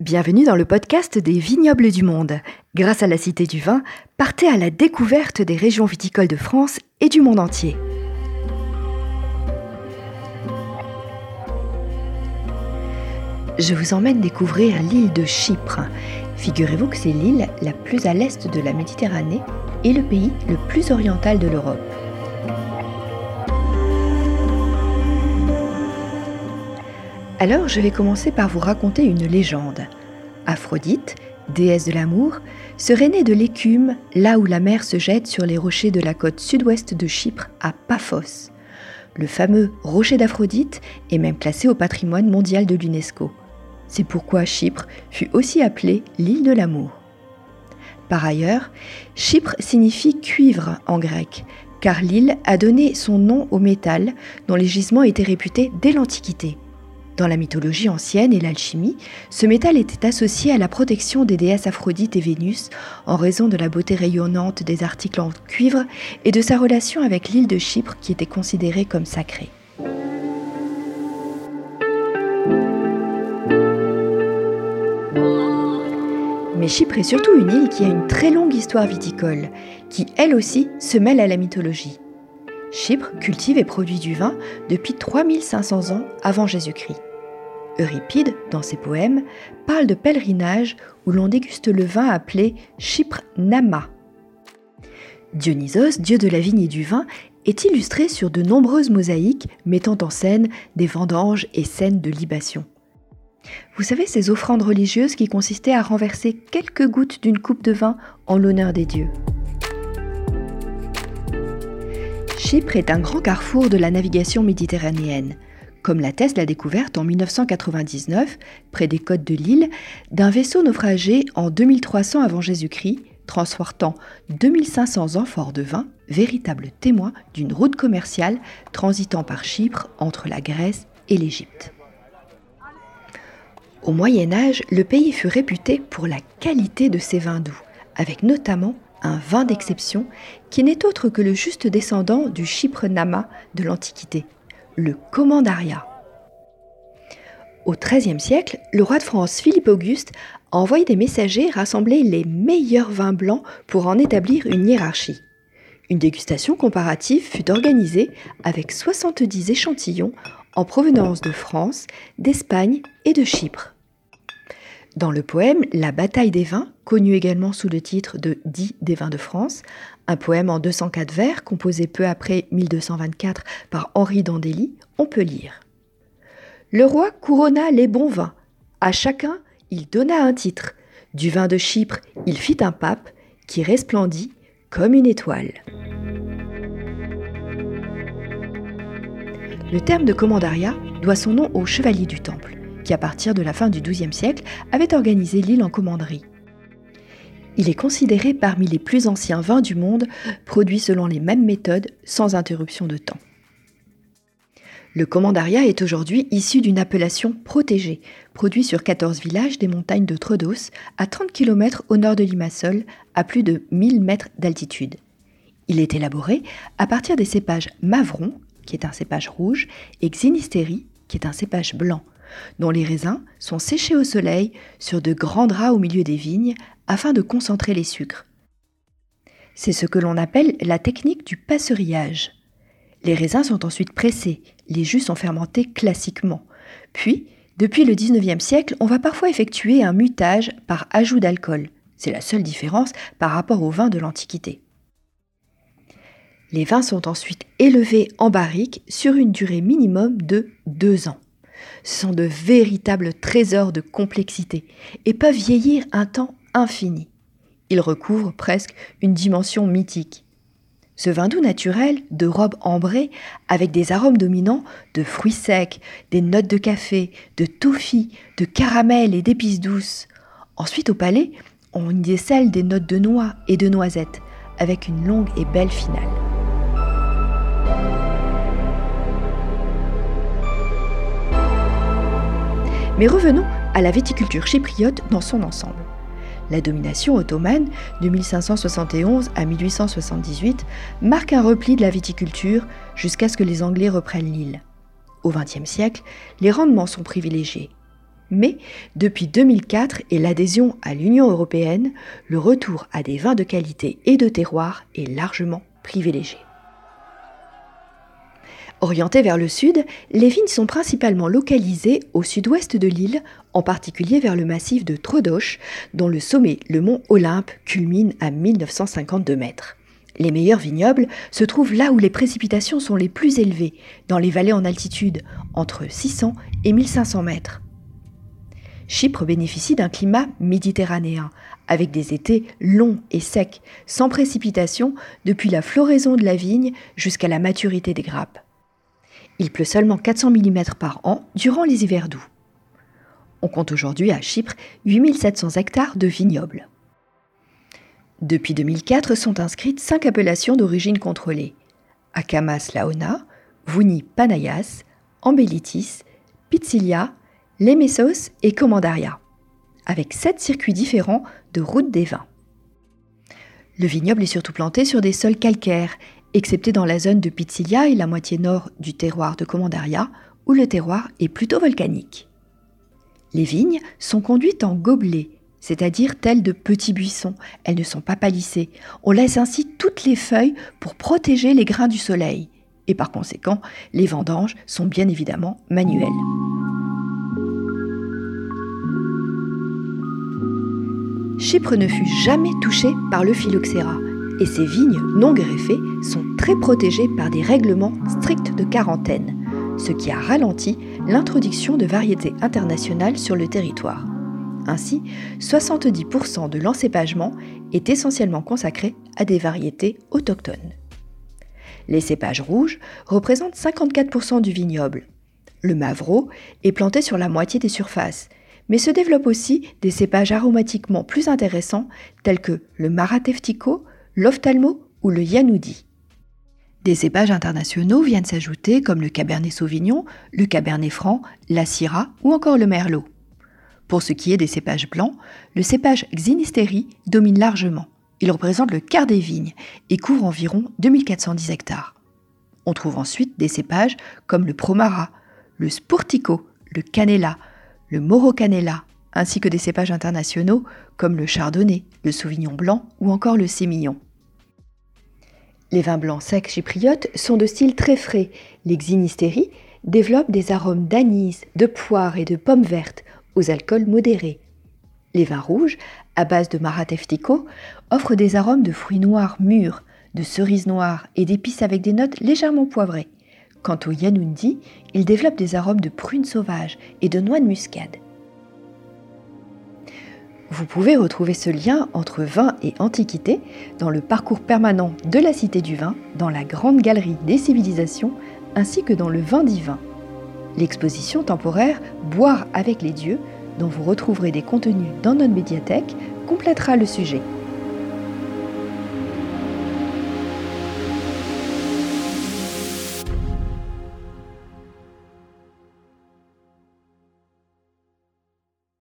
Bienvenue dans le podcast des vignobles du monde. Grâce à la Cité du Vin, partez à la découverte des régions viticoles de France et du monde entier. Je vous emmène découvrir l'île de Chypre. Figurez-vous que c'est l'île la plus à l'est de la Méditerranée et le pays le plus oriental de l'Europe. Alors je vais commencer par vous raconter une légende. Aphrodite, déesse de l'amour, serait née de l'écume là où la mer se jette sur les rochers de la côte sud-ouest de Chypre à Paphos. Le fameux rocher d'Aphrodite est même classé au patrimoine mondial de l'UNESCO. C'est pourquoi Chypre fut aussi appelée l'île de l'amour. Par ailleurs, Chypre signifie cuivre en grec, car l'île a donné son nom au métal dont les gisements étaient réputés dès l'Antiquité. Dans la mythologie ancienne et l'alchimie, ce métal était associé à la protection des déesses Aphrodite et Vénus en raison de la beauté rayonnante des articles en cuivre et de sa relation avec l'île de Chypre qui était considérée comme sacrée. Mais Chypre est surtout une île qui a une très longue histoire viticole, qui elle aussi se mêle à la mythologie. Chypre cultive et produit du vin depuis 3500 ans avant Jésus-Christ. Euripide, dans ses poèmes, parle de pèlerinage où l'on déguste le vin appelé Chypre Nama. Dionysos, dieu de la vigne et du vin, est illustré sur de nombreuses mosaïques mettant en scène des vendanges et scènes de libation. Vous savez ces offrandes religieuses qui consistaient à renverser quelques gouttes d'une coupe de vin en l'honneur des dieux. Chypre est un grand carrefour de la navigation méditerranéenne, comme l'atteste la découverte en 1999, près des côtes de l'île, d'un vaisseau naufragé en 2300 avant Jésus-Christ, transportant 2500 amphores de vin, véritable témoin d'une route commerciale transitant par Chypre entre la Grèce et l'Égypte. Au Moyen Âge, le pays fut réputé pour la qualité de ses vins doux, avec notamment un vin d'exception qui n'est autre que le juste descendant du Chypre Nama de l'Antiquité, le Commandaria. Au XIIIe siècle, le roi de France Philippe Auguste a envoyé des messagers rassembler les meilleurs vins blancs pour en établir une hiérarchie. Une dégustation comparative fut organisée avec 70 échantillons en provenance de France, d'Espagne et de Chypre. Dans le poème La bataille des vins, connu également sous le titre de Dit des vins de France, un poème en 204 vers composé peu après 1224 par Henri d'Andély, on peut lire Le roi couronna les bons vins. À chacun, il donna un titre. Du vin de Chypre, il fit un pape qui resplendit comme une étoile. Le terme de commandaria doit son nom au chevalier du Temple qui à partir de la fin du XIIe siècle avait organisé l'île en commanderie. Il est considéré parmi les plus anciens vins du monde, produits selon les mêmes méthodes, sans interruption de temps. Le commandaria est aujourd'hui issu d'une appellation protégée, produit sur 14 villages des montagnes de Troodos, à 30 km au nord de Limassol, à plus de 1000 mètres d'altitude. Il est élaboré à partir des cépages Mavron, qui est un cépage rouge, et Xinisteri, qui est un cépage blanc, dont les raisins sont séchés au soleil sur de grands draps au milieu des vignes afin de concentrer les sucres. C'est ce que l'on appelle la technique du passerillage. Les raisins sont ensuite pressés, les jus sont fermentés classiquement. Puis, depuis le 19e siècle, on va parfois effectuer un mutage par ajout d'alcool. C'est la seule différence par rapport aux vins de l'Antiquité. Les vins sont ensuite élevés en barrique sur une durée minimum de deux ans. Sont de véritables trésors de complexité et peuvent vieillir un temps infini. Ils recouvrent presque une dimension mythique. Ce vin doux naturel, de robe ambrée, avec des arômes dominants de fruits secs, des notes de café, de toffee, de caramel et d'épices douces. Ensuite, au palais, on y décèle des notes de noix et de noisettes, avec une longue et belle finale. Mais revenons à la viticulture chypriote dans son ensemble. La domination ottomane de 1571 à 1878 marque un repli de la viticulture jusqu'à ce que les Anglais reprennent l'île. Au XXe siècle, les rendements sont privilégiés. Mais depuis 2004 et l'adhésion à l'Union européenne, le retour à des vins de qualité et de terroir est largement privilégié. Orientées vers le sud, les vignes sont principalement localisées au sud-ouest de l'île, en particulier vers le massif de Trodoche, dont le sommet, le mont Olympe, culmine à 1952 mètres. Les meilleurs vignobles se trouvent là où les précipitations sont les plus élevées, dans les vallées en altitude, entre 600 et 1500 mètres. Chypre bénéficie d'un climat méditerranéen, avec des étés longs et secs, sans précipitation depuis la floraison de la vigne jusqu'à la maturité des grappes. Il pleut seulement 400 mm par an durant les hivers doux. On compte aujourd'hui à Chypre 8700 hectares de vignobles. Depuis 2004 sont inscrites cinq appellations d'origine contrôlée Akamas Laona, Vouni Panayas, Ambelitis, Pitsilia, Lemesos et Commandaria, avec sept circuits différents de route des vins. Le vignoble est surtout planté sur des sols calcaires excepté dans la zone de Pitsilia et la moitié nord du terroir de Commandaria, où le terroir est plutôt volcanique. Les vignes sont conduites en gobelets, c'est-à-dire telles de petits buissons. Elles ne sont pas palissées. On laisse ainsi toutes les feuilles pour protéger les grains du soleil. Et par conséquent, les vendanges sont bien évidemment manuelles. Chypre ne fut jamais touchée par le phylloxéra et ces vignes non greffées sont très protégées par des règlements stricts de quarantaine, ce qui a ralenti l'introduction de variétés internationales sur le territoire. Ainsi, 70% de l'encépagement est essentiellement consacré à des variétés autochtones. Les cépages rouges représentent 54% du vignoble. Le Mavro est planté sur la moitié des surfaces, mais se développent aussi des cépages aromatiquement plus intéressants tels que le Marateftico, l'ophtalmo ou le yanoudi. Des cépages internationaux viennent s'ajouter comme le Cabernet Sauvignon, le Cabernet Franc, la Syrah ou encore le Merlot. Pour ce qui est des cépages blancs, le cépage Xinisteri domine largement. Il représente le quart des vignes et couvre environ 2410 hectares. On trouve ensuite des cépages comme le Promara, le Spurtico, le Canela, le Moro Canela, ainsi que des cépages internationaux comme le Chardonnay, le Sauvignon blanc ou encore le Sémillon. Les vins blancs secs chypriotes sont de style très frais. Les xinisteri développent des arômes d'anis, de poire et de pommes vertes aux alcools modérés. Les vins rouges, à base de marateftico, offrent des arômes de fruits noirs mûrs, de cerises noires et d'épices avec des notes légèrement poivrées. Quant au Yanundi, il développe des arômes de prunes sauvages et de noix de muscade. Vous pouvez retrouver ce lien entre vin et antiquité dans le parcours permanent de la Cité du Vin, dans la Grande Galerie des Civilisations, ainsi que dans le Vin divin. L'exposition temporaire Boire avec les dieux, dont vous retrouverez des contenus dans notre médiathèque, complétera le sujet.